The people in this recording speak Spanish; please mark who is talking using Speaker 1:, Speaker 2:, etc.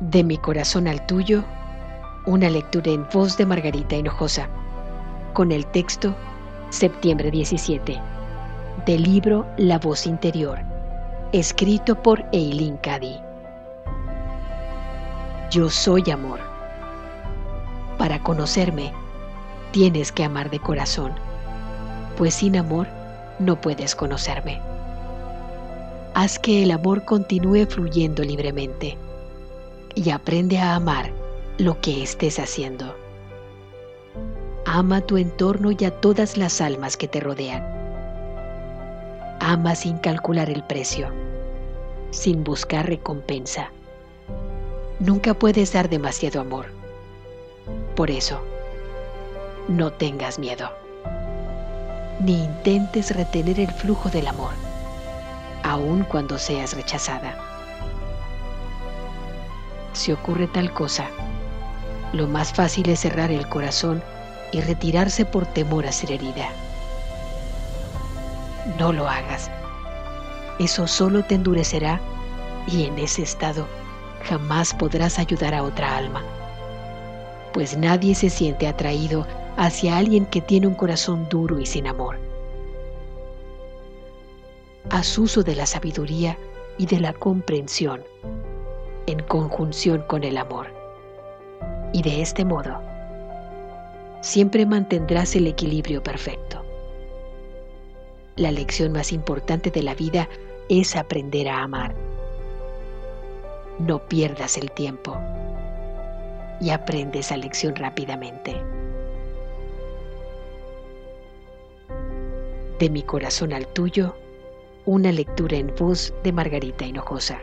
Speaker 1: De mi corazón al tuyo, una lectura en voz de Margarita Hinojosa, con el texto Septiembre 17, del libro La voz interior, escrito por Eileen Cady. Yo soy amor. Para conocerme, tienes que amar de corazón, pues sin amor no puedes conocerme. Haz que el amor continúe fluyendo libremente y aprende a amar lo que estés haciendo. Ama tu entorno y a todas las almas que te rodean. Ama sin calcular el precio, sin buscar recompensa. Nunca puedes dar demasiado amor. Por eso, no tengas miedo. Ni intentes retener el flujo del amor, aun cuando seas rechazada si ocurre tal cosa, lo más fácil es cerrar el corazón y retirarse por temor a ser herida. No lo hagas. Eso solo te endurecerá y en ese estado jamás podrás ayudar a otra alma, pues nadie se siente atraído hacia alguien que tiene un corazón duro y sin amor. Haz uso de la sabiduría y de la comprensión en conjunción con el amor. Y de este modo, siempre mantendrás el equilibrio perfecto. La lección más importante de la vida es aprender a amar. No pierdas el tiempo y aprende esa lección rápidamente. De mi corazón al tuyo, una lectura en voz de Margarita Hinojosa.